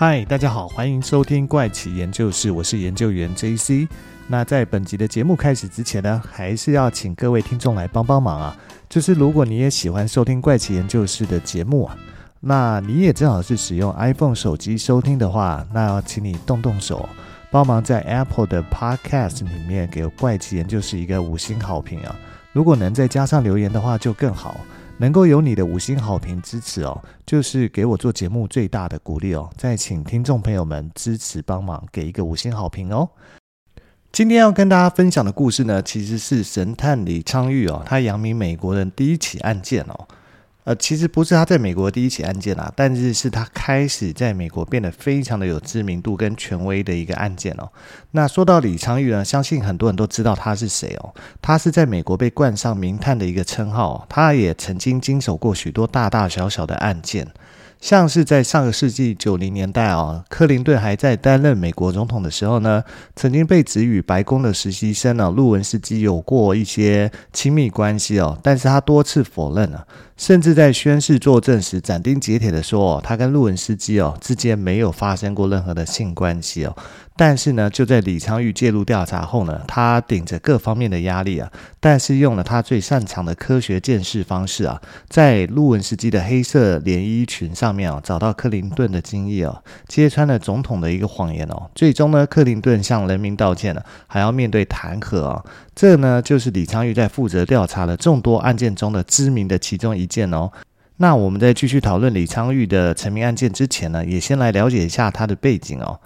嗨，大家好，欢迎收听怪奇研究室，我是研究员 JC。那在本集的节目开始之前呢，还是要请各位听众来帮帮忙啊！就是如果你也喜欢收听怪奇研究室的节目啊，那你也正好是使用 iPhone 手机收听的话，那要请你动动手，帮忙在 Apple 的 Podcast 里面给怪奇研究室一个五星好评啊！如果能再加上留言的话，就更好。能够有你的五星好评支持哦，就是给我做节目最大的鼓励哦。再请听众朋友们支持帮忙，给一个五星好评哦。今天要跟大家分享的故事呢，其实是神探李昌钰哦，他扬名美国人第一起案件哦。呃，其实不是他在美国第一起案件啊，但是是他开始在美国变得非常的有知名度跟权威的一个案件哦。那说到李昌钰呢，相信很多人都知道他是谁哦。他是在美国被冠上名探的一个称号，他也曾经经手过许多大大小小的案件。像是在上个世纪九零年代哦，克林顿还在担任美国总统的时候呢，曾经被指与白宫的实习生呢，路文斯基有过一些亲密关系哦，但是他多次否认了，甚至在宣誓作证时斩钉截铁的说，他跟路文斯基哦之间没有发生过任何的性关系哦。但是呢，就在李昌钰介入调查后呢，他顶着各方面的压力啊，但是用了他最擅长的科学鉴识方式啊，在路文斯基的黑色连衣裙上面啊，找到克林顿的精液哦，揭穿了总统的一个谎言哦。最终呢，克林顿向人民道歉了，还要面对弹劾啊。这呢，就是李昌钰在负责调查的众多案件中的知名的其中一件哦。那我们在继续讨论李昌钰的成名案件之前呢，也先来了解一下他的背景哦。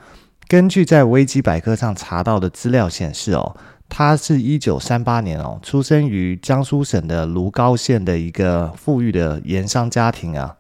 根据在维基百科上查到的资料显示，哦，他是一九三八年哦，出生于江苏省的如皋县的一个富裕的盐商家庭啊。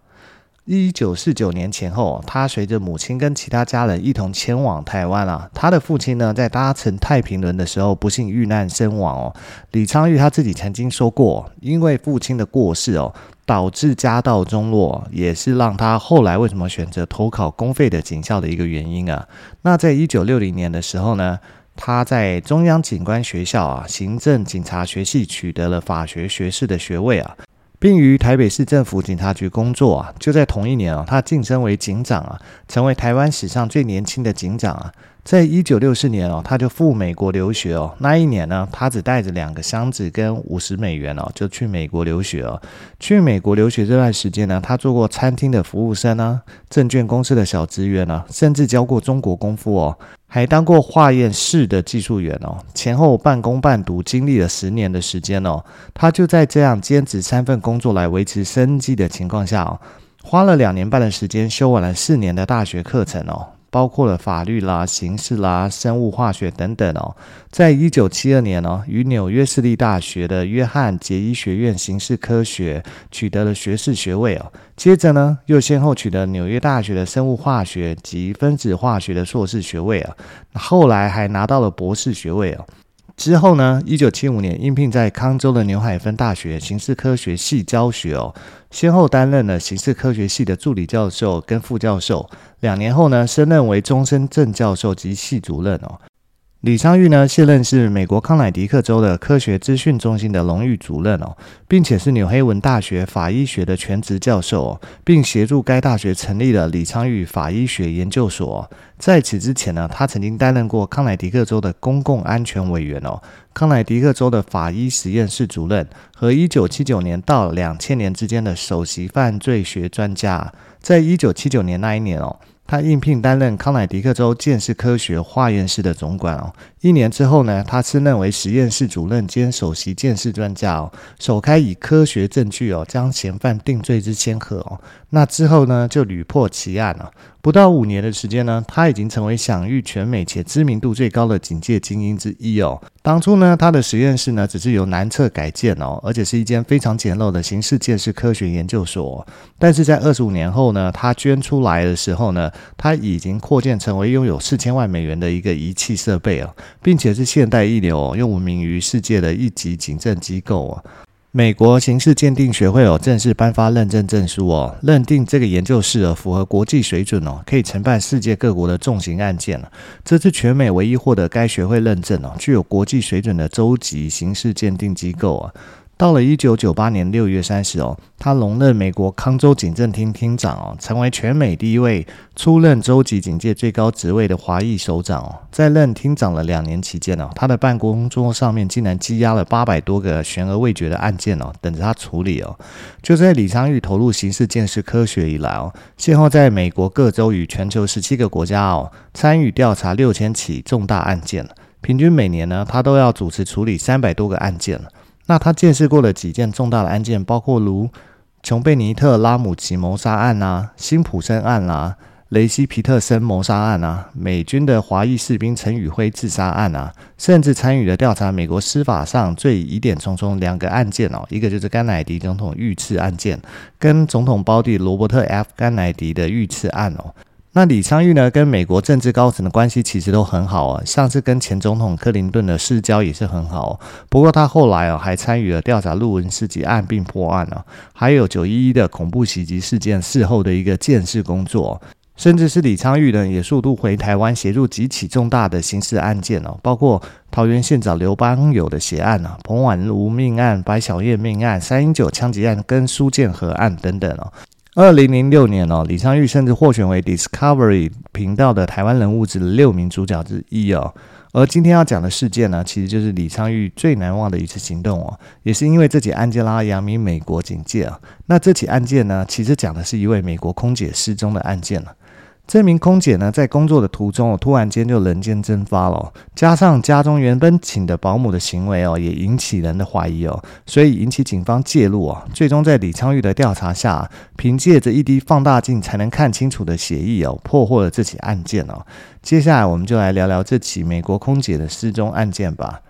一九四九年前后，他随着母亲跟其他家人一同前往台湾啊。他的父亲呢，在搭乘太平轮的时候不幸遇难身亡哦。李昌钰他自己曾经说过，因为父亲的过世哦。导致家道中落，也是让他后来为什么选择投考公费的警校的一个原因啊。那在一九六零年的时候呢，他在中央警官学校啊，行政警察学系取得了法学学士的学位啊，并于台北市政府警察局工作啊。就在同一年啊，他晋升为警长啊，成为台湾史上最年轻的警长啊。在一九六四年哦，他就赴美国留学哦。那一年呢，他只带着两个箱子跟五十美元哦，就去美国留学哦。去美国留学这段时间呢，他做过餐厅的服务生啊，证券公司的小职员啊，甚至教过中国功夫哦，还当过化验室的技术员哦。前后半工半读，经历了十年的时间哦。他就在这样兼职三份工作来维持生计的情况下哦，花了两年半的时间修完了四年的大学课程哦。包括了法律啦、刑事啦、生物化学等等哦。在一九七二年哦，于纽约市立大学的约翰杰伊学院刑事科学取得了学士学位哦。接着呢，又先后取得纽约大学的生物化学及分子化学的硕士学位啊。后来还拿到了博士学位哦。之后呢，一九七五年应聘在康州的纽海芬大学刑事科学系教学哦，先后担任了刑事科学系的助理教授跟副教授。两年后呢，升任为终身正教授及系主任哦。李昌钰呢，现任是美国康乃狄克州的科学资讯中心的荣誉主任哦，并且是纽黑文大学法医学的全职教授哦，并协助该大学成立了李昌钰法医学研究所。在此之前呢，他曾经担任过康乃狄克州的公共安全委员哦，康乃狄克州的法医实验室主任和一九七九年到两千年之间的首席犯罪学专家。在一九七九年那一年哦。他应聘担任康乃狄克州鉴识科学化验室的总管哦。一年之后呢，他升任为实验室主任兼首席鉴识专家哦，首开以科学证据哦将嫌犯定罪之先河哦。那之后呢，就屡破奇案了。不到五年的时间呢，他已经成为享誉全美且知名度最高的警界精英之一哦。当初呢，他的实验室呢只是由南侧改建哦，而且是一间非常简陋的刑事鉴识科学研究所。但是在二十五年后呢，他捐出来的时候呢，它已经扩建成为拥有四千万美元的一个仪器设备哦，并且是现代一流哦，又闻名于世界的一级警政机构哦。美国刑事鉴定学会哦，正式颁发认证证书哦，认定这个研究室哦符合国际水准哦，可以承办世界各国的重型案件了。这是全美唯一获得该学会认证哦，具有国际水准的州级刑事鉴定机构啊。到了一九九八年六月三十哦，他荣任美国康州警政厅厅长哦，成为全美第一位出任州级警界最高职位的华裔首长哦。在任厅长的两年期间哦，他的办公桌上面竟然积压了八百多个悬而未决的案件哦，等着他处理哦。就在李昌钰投入刑事鉴识科学以来哦，先后在美国各州与全球十七个国家哦，参与调查六千起重大案件，平均每年呢，他都要主持处理三百多个案件了。那他见识过的几件重大的案件，包括如琼贝尼特拉姆齐谋杀案啊、辛普森案啊、雷西皮特森谋杀案啊、美军的华裔士兵陈宇辉自杀案啊，甚至参与了调查美国司法上最疑点重重两个案件哦，一个就是甘乃迪总统遇刺案件，跟总统胞弟罗伯特 F 甘乃迪的遇刺案哦。那李昌钰呢，跟美国政治高层的关系其实都很好啊，上次跟前总统克林顿的世交也是很好。不过他后来啊，还参与了调查陆文斯击案并破案啊，还有九一一的恐怖袭击事件事后的一个鉴识工作，甚至是李昌钰呢，也数度回台湾协助几起重大的刑事案件哦，包括桃园县长刘邦友的血案啊、彭婉如命案、白小燕命案、三一九枪击案跟苏建和案等等哦。二零零六年哦，李昌钰甚至获选为 Discovery 频道的台湾人物之六名主角之一哦。而今天要讲的事件呢，其实就是李昌钰最难忘的一次行动哦，也是因为这起安吉拉扬名美国警界啊。那这起案件呢，其实讲的是一位美国空姐失踪的案件了。这名空姐呢，在工作的途中，突然间就人间蒸发了，加上家中原本请的保姆的行为哦，也引起人的怀疑哦，所以引起警方介入哦。最终在李昌钰的调查下，凭借着一滴放大镜才能看清楚的血液哦，破获了这起案件哦。接下来我们就来聊聊这起美国空姐的失踪案件吧。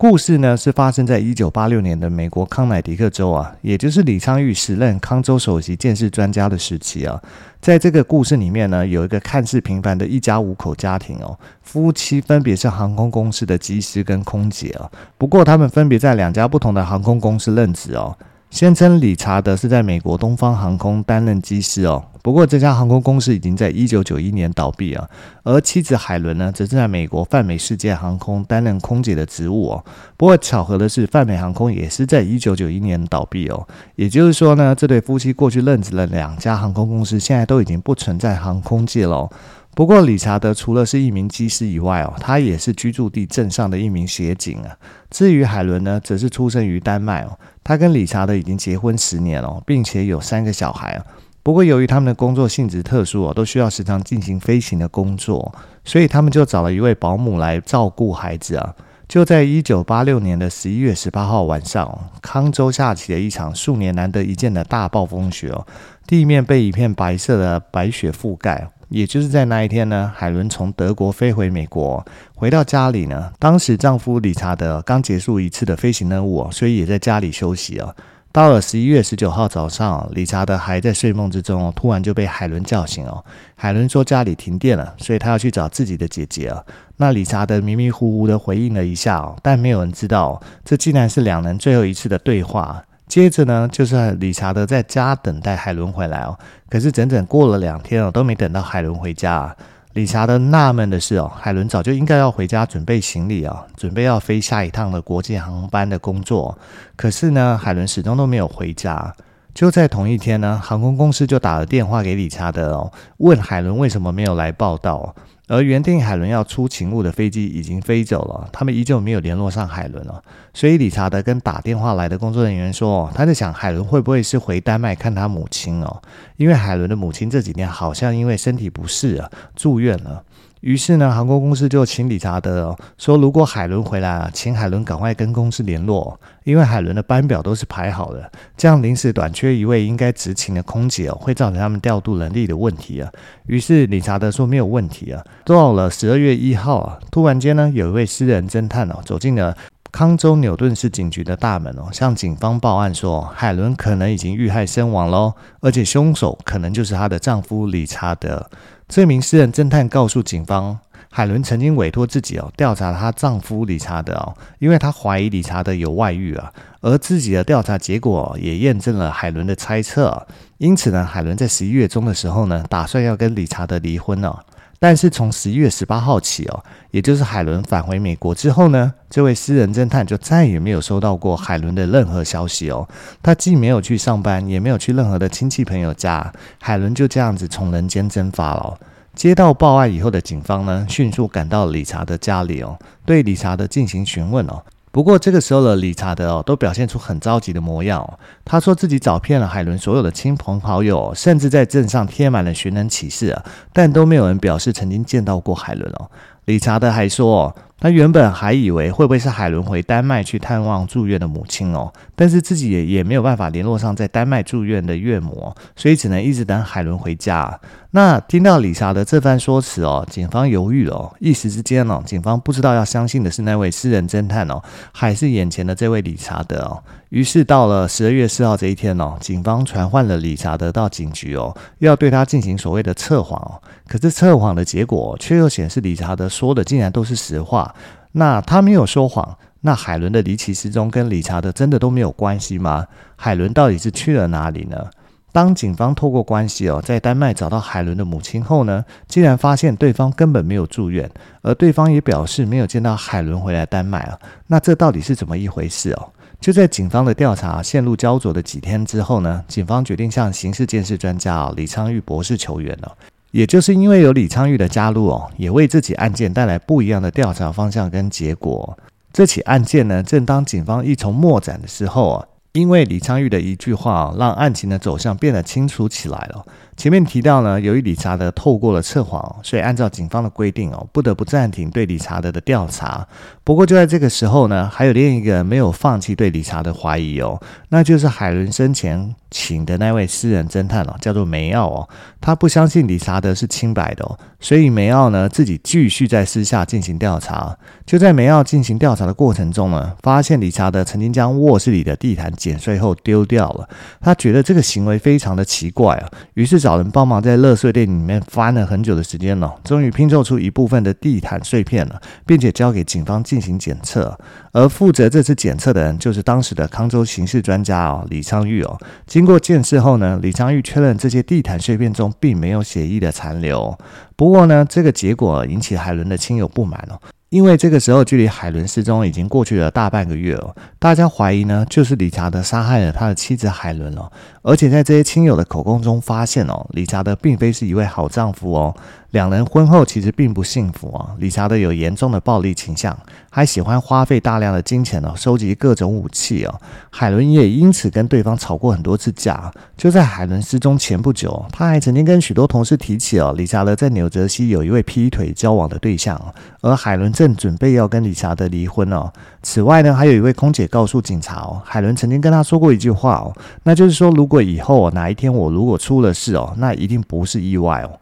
故事呢，是发生在一九八六年的美国康乃狄克州啊，也就是李昌钰时任康州首席建设专家的时期啊。在这个故事里面呢，有一个看似平凡的一家五口家庭哦，夫妻分别是航空公司的机师跟空姐啊，不过他们分别在两家不同的航空公司任职哦。先称理查德是在美国东方航空担任机师哦，不过这家航空公司已经在一九九一年倒闭啊。而妻子海伦呢，则是在美国泛美世界航空担任空姐的职务哦。不过巧合的是，泛美航空也是在一九九一年倒闭哦。也就是说呢，这对夫妻过去任职了两家航空公司，现在都已经不存在航空界了。不过，理查德除了是一名机师以外哦，他也是居住地镇上的一名协警啊。至于海伦呢，则是出生于丹麦哦。他跟理查德已经结婚十年了，并且有三个小孩啊。不过，由于他们的工作性质特殊哦，都需要时常进行飞行的工作，所以他们就找了一位保姆来照顾孩子啊。就在一九八六年的十一月十八号晚上，康州下起了一场数年难得一见的大暴风雪哦，地面被一片白色的白雪覆盖。也就是在那一天呢，海伦从德国飞回美国，回到家里呢，当时丈夫理查德刚结束一次的飞行任务，所以也在家里休息啊。到了十一月十九号早上，理查德还在睡梦之中，突然就被海伦叫醒哦。海伦说家里停电了，所以他要去找自己的姐姐啊。那理查德迷迷糊糊的回应了一下哦，但没有人知道，这竟然是两人最后一次的对话。接着呢，就是理查德在家等待海伦回来哦。可是整整过了两天哦，都没等到海伦回家。理查德纳闷的是哦，海伦早就应该要回家准备行李啊，准备要飞下一趟的国际航班的工作。可是呢，海伦始终都没有回家。就在同一天呢，航空公司就打了电话给理查德哦，问海伦为什么没有来报到。而原定海伦要出勤务的飞机已经飞走了，他们依旧没有联络上海伦了。所以理查德跟打电话来的工作人员说，他在想海伦会不会是回丹麦看他母亲哦，因为海伦的母亲这几天好像因为身体不适啊住院了。于是呢，航空公司就请理查德哦说，如果海伦回来啊，请海伦赶快跟公司联络，因为海伦的班表都是排好的，这样临时短缺一位应该执勤的空姐哦，会造成他们调度能力的问题啊。于是理查德说没有问题啊。到了十二月一号啊，突然间呢，有一位私人侦探哦走进了康州纽顿市警局的大门哦，向警方报案说，海伦可能已经遇害身亡喽，而且凶手可能就是她的丈夫理查德。这名私人侦探告诉警方，海伦曾经委托自己哦调查她丈夫理查德哦，因为她怀疑理查德有外遇啊，而自己的调查结果也验证了海伦的猜测。因此呢，海伦在十一月中的时候呢，打算要跟理查德离婚哦。但是从十一月十八号起哦，也就是海伦返回美国之后呢，这位私人侦探就再也没有收到过海伦的任何消息哦。他既没有去上班，也没有去任何的亲戚朋友家，海伦就这样子从人间蒸发了。接到报案以后的警方呢，迅速赶到理查德家里哦，对理查德进行询问哦。不过这个时候的理查德哦，都表现出很着急的模样哦。他说自己找遍了海伦所有的亲朋好友，甚至在镇上贴满了寻人启事啊，但都没有人表示曾经见到过海伦哦。理查德还说，他原本还以为会不会是海伦回丹麦去探望住院的母亲哦，但是自己也也没有办法联络上在丹麦住院的岳母，所以只能一直等海伦回家。那听到理查德这番说辞哦，警方犹豫了哦，一时之间哦，警方不知道要相信的是那位私人侦探哦，还是眼前的这位理查德哦。于是到了十二月四号这一天哦，警方传唤了理查德到警局哦，要对他进行所谓的测谎哦。可是测谎的结果却又显示理查德说的竟然都是实话。那他没有说谎，那海伦的离奇失踪跟理查德真的都没有关系吗？海伦到底是去了哪里呢？当警方透过关系哦，在丹麦找到海伦的母亲后呢，竟然发现对方根本没有住院，而对方也表示没有见到海伦回来丹麦啊。那这到底是怎么一回事哦？就在警方的调查陷入焦灼的几天之后呢，警方决定向刑事鉴识专家哦李昌钰博士求援了。也就是因为有李昌钰的加入哦，也为这起案件带来不一样的调查方向跟结果。这起案件呢，正当警方一筹莫展的时候啊，因为李昌钰的一句话，让案情的走向变得清楚起来了。前面提到呢，由于理查德透过了测谎，所以按照警方的规定哦，不得不暂停对理查德的调查。不过就在这个时候呢，还有另一个没有放弃对理查德怀疑哦，那就是海伦生前请的那位私人侦探哦，叫做梅奥哦。他不相信理查德是清白的哦，所以梅奥呢自己继续在私下进行调查。就在梅奥进行调查的过程中呢，发现理查德曾经将卧室里的地毯剪碎后丢掉了。他觉得这个行为非常的奇怪啊，于是找找人帮忙在垃圾店里面翻了很久的时间了，终于拼凑出一部分的地毯碎片了，并且交给警方进行检测。而负责这次检测的人就是当时的康州刑事专家哦，李昌钰哦。经过鉴识后呢，李昌钰确认这些地毯碎片中并没有血液的残留。不过呢，这个结果引起海伦的亲友不满哦。因为这个时候距离海伦失踪已经过去了大半个月了，大家怀疑呢就是理查德杀害了他的妻子海伦了，而且在这些亲友的口供中发现哦，理查德并非是一位好丈夫哦。两人婚后其实并不幸福啊，理查德有严重的暴力倾向，还喜欢花费大量的金钱哦，收集各种武器哦。海伦也因此跟对方吵过很多次架。就在海伦失踪前不久，他还曾经跟许多同事提起哦，理查德在纽泽西有一位劈腿交往的对象，而海伦正准备要跟理查德离婚哦。此外呢，还有一位空姐告诉警察哦，海伦曾经跟他说过一句话哦，那就是说，如果以后哪一天我如果出了事哦，那一定不是意外哦。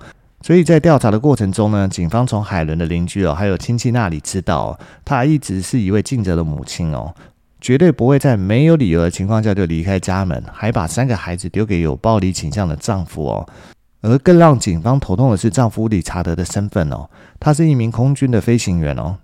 所以在调查的过程中呢，警方从海伦的邻居哦，还有亲戚那里知道，她一直是一位尽责的母亲哦，绝对不会在没有理由的情况下就离开家门，还把三个孩子丢给有暴力倾向的丈夫哦。而更让警方头痛的是，丈夫理查德的身份哦，他是一名空军的飞行员哦。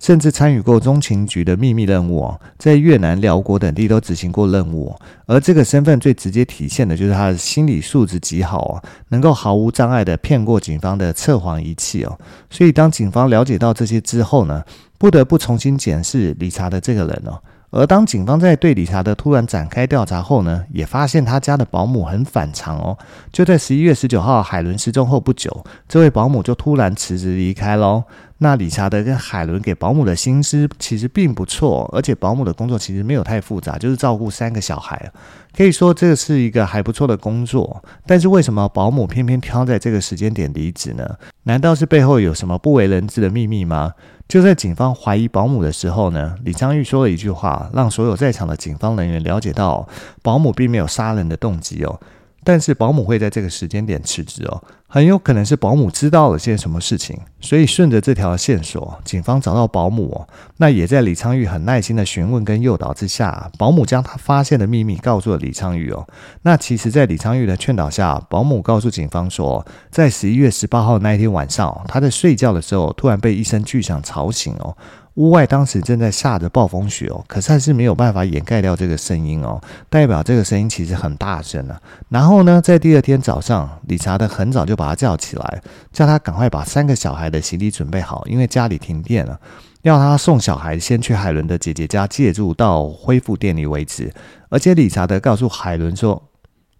甚至参与过中情局的秘密任务哦，在越南、辽国等地都执行过任务。而这个身份最直接体现的就是他的心理素质极好哦，能够毫无障碍地骗过警方的测谎仪器哦。所以当警方了解到这些之后呢，不得不重新检视理查德这个人哦。而当警方在对理查德突然展开调查后呢，也发现他家的保姆很反常哦。就在十一月十九号海伦失踪后不久，这位保姆就突然辞职离开喽。那理查德跟海伦给保姆的薪资其实并不错，而且保姆的工作其实没有太复杂，就是照顾三个小孩，可以说这是一个还不错的工作。但是为什么保姆偏偏挑在这个时间点离职呢？难道是背后有什么不为人知的秘密吗？就在警方怀疑保姆的时候呢，李昌钰说了一句话，让所有在场的警方人员了解到保姆并没有杀人的动机哦。但是保姆会在这个时间点辞职哦，很有可能是保姆知道了些什么事情，所以顺着这条线索，警方找到保姆哦。那也在李昌钰很耐心的询问跟诱导之下，保姆将他发现的秘密告诉了李昌钰哦。那其实，在李昌钰的劝导下，保姆告诉警方说，在十一月十八号那一天晚上，他在睡觉的时候，突然被一声巨响吵醒哦。屋外当时正在下着暴风雪哦，可是还是没有办法掩盖掉这个声音哦，代表这个声音其实很大声了。然后呢，在第二天早上，理查德很早就把他叫起来，叫他赶快把三个小孩的行李准备好，因为家里停电了，要他送小孩先去海伦的姐姐家借住到恢复电力为止。而且理查德告诉海伦说，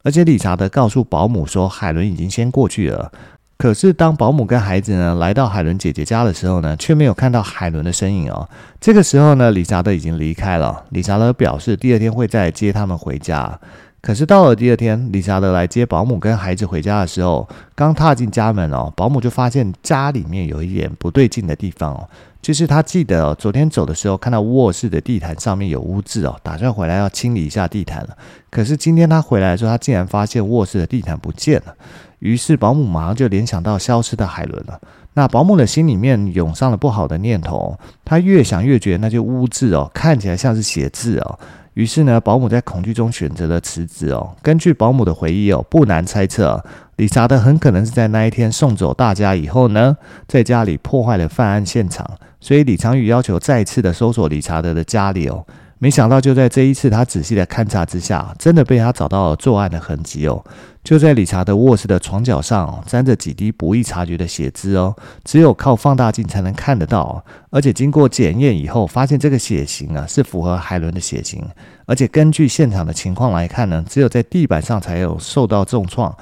而且理查德告诉保姆说，海伦已经先过去了。可是，当保姆跟孩子呢来到海伦姐姐家的时候呢，却没有看到海伦的身影哦。这个时候呢，理查德已经离开了。理查德表示第二天会再接他们回家。可是到了第二天，理查德来接保姆跟孩子回家的时候，刚踏进家门哦，保姆就发现家里面有一点不对劲的地方哦。就是他记得哦，昨天走的时候看到卧室的地毯上面有污渍哦，打算回来要清理一下地毯了。可是今天他回来的时候，他竟然发现卧室的地毯不见了。于是保姆马上就联想到消失的海伦了。那保姆的心里面涌上了不好的念头，他越想越觉得那些污渍哦，看起来像是血渍哦。于是呢，保姆在恐惧中选择了辞职哦。根据保姆的回忆哦，不难猜测，理查德很可能是在那一天送走大家以后呢，在家里破坏了犯案现场。所以李长宇要求再次的搜索理查德的家里哦。没想到就在这一次他仔细的勘察之下，真的被他找到了作案的痕迹哦。就在理查德卧室的床角上，沾着几滴不易察觉的血渍哦，只有靠放大镜才能看得到。而且经过检验以后，发现这个血型啊是符合海伦的血型。而且根据现场的情况来看呢，只有在地板上才有受到重创，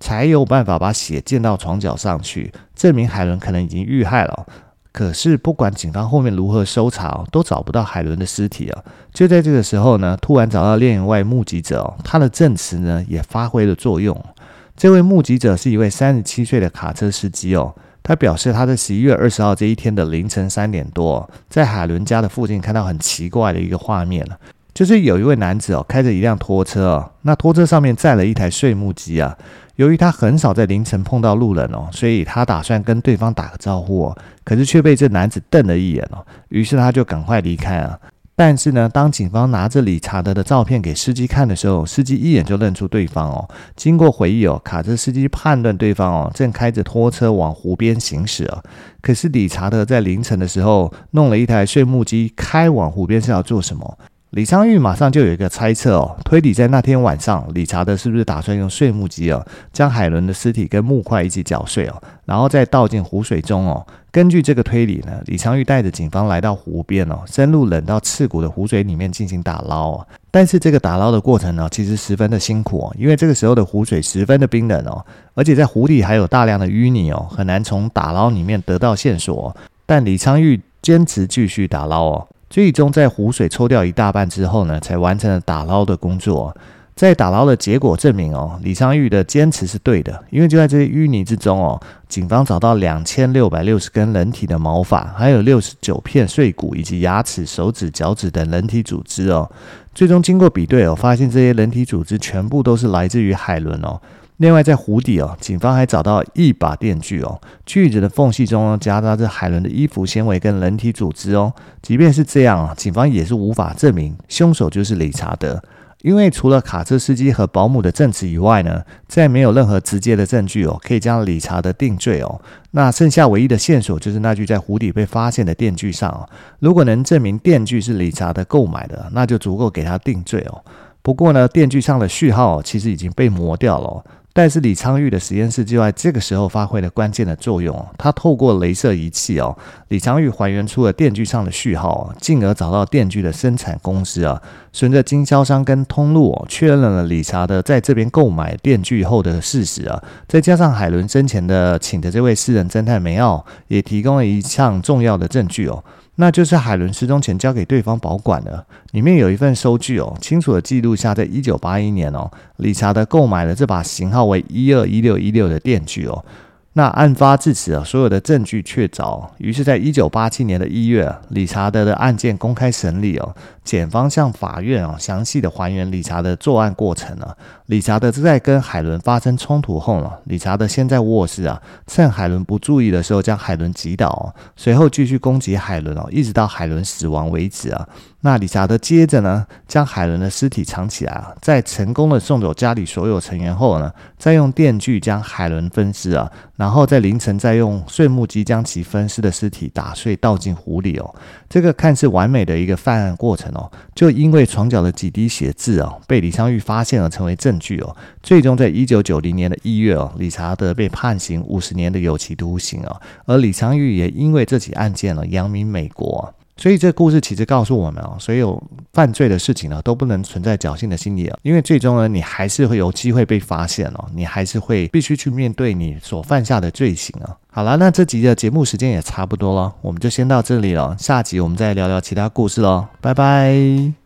才有办法把血溅到床角上去，证明海伦可能已经遇害了。可是，不管警方后面如何搜查，都找不到海伦的尸体啊！就在这个时候呢，突然找到另一位目击者，他的证词呢也发挥了作用。这位目击者是一位三十七岁的卡车司机哦，他表示他在十一月二十号这一天的凌晨三点多，在海伦家的附近看到很奇怪的一个画面，就是有一位男子哦开着一辆拖车哦，那拖车上面载了一台碎木机啊。由于他很少在凌晨碰到路人哦，所以他打算跟对方打个招呼哦，可是却被这男子瞪了一眼哦，于是他就赶快离开了。但是呢，当警方拿着理查德的照片给司机看的时候，司机一眼就认出对方哦。经过回忆哦，卡车司机判断对方哦正开着拖车往湖边行驶哦。可是理查德在凌晨的时候弄了一台碎木机开往湖边是要做什么？李昌钰马上就有一个猜测哦，推理在那天晚上，理查德是不是打算用碎木机哦，将海伦的尸体跟木块一起搅碎哦，然后再倒进湖水中哦。根据这个推理呢，李昌钰带着警方来到湖边哦，深入冷到刺骨的湖水里面进行打捞哦。但是这个打捞的过程呢，其实十分的辛苦哦，因为这个时候的湖水十分的冰冷哦，而且在湖底还有大量的淤泥哦，很难从打捞里面得到线索。但李昌钰坚持继续打捞哦。最终在湖水抽掉一大半之后呢，才完成了打捞的工作。在打捞的结果证明哦，李昌钰的坚持是对的，因为就在这些淤泥之中哦，警方找到两千六百六十根人体的毛发，还有六十九片碎骨以及牙齿、手指、脚趾等人体组织哦。最终经过比对哦，发现这些人体组织全部都是来自于海伦哦。另外，在湖底哦，警方还找到一把电锯哦，锯子的缝隙中夹杂着海伦的衣服纤维跟人体组织哦。即便是这样啊，警方也是无法证明凶手就是理查德。因为除了卡车司机和保姆的证词以外呢，再没有任何直接的证据哦，可以将理查德定罪哦。那剩下唯一的线索就是那具在湖底被发现的电锯上哦。如果能证明电锯是理查德购买的，那就足够给他定罪哦。不过呢，电锯上的序号其实已经被磨掉了。但是李昌钰的实验室就在这个时候发挥了关键的作用。他透过镭射仪器哦，李昌钰还原出了电锯上的序号，进而找到电锯的生产公司啊。随着经销商跟通路哦，确认了理查德在这边购买电锯后的事实啊。再加上海伦生前的请的这位私人侦探梅奥，也提供了一项重要的证据哦。那就是海伦失踪前交给对方保管的，里面有一份收据哦，清楚的记录下，在一九八一年哦，理查德购买了这把型号为一二一六一六的电锯哦。那案发至此啊，所有的证据确凿。于是，在一九八七年的一月，理查德的案件公开审理哦。检方向法院啊详细的还原理查德作案过程啊。理查德在跟海伦发生冲突后呢，理查德先在卧室啊，趁海伦不注意的时候将海伦击倒，随后继续攻击海伦哦，一直到海伦死亡为止啊。那理查德接着呢，将海伦的尸体藏起来啊，在成功的送走家里所有成员后呢，再用电锯将海伦分尸啊，然后在凌晨再用碎木机将其分尸的尸体打碎倒进湖里哦。这个看似完美的一个犯案过程哦，就因为床脚的几滴血渍哦，被李昌钰发现了，成为证据哦。最终在一九九零年的一月哦，理查德被判刑五十年的有期徒刑哦，而李昌钰也因为这起案件呢，扬名美国。所以这故事其实告诉我们哦，所有犯罪的事情呢，都不能存在侥幸的心理啊，因为最终呢，你还是会有机会被发现哦，你还是会必须去面对你所犯下的罪行啊。好了，那这集的节目时间也差不多了，我们就先到这里了，下集我们再聊聊其他故事喽，拜拜。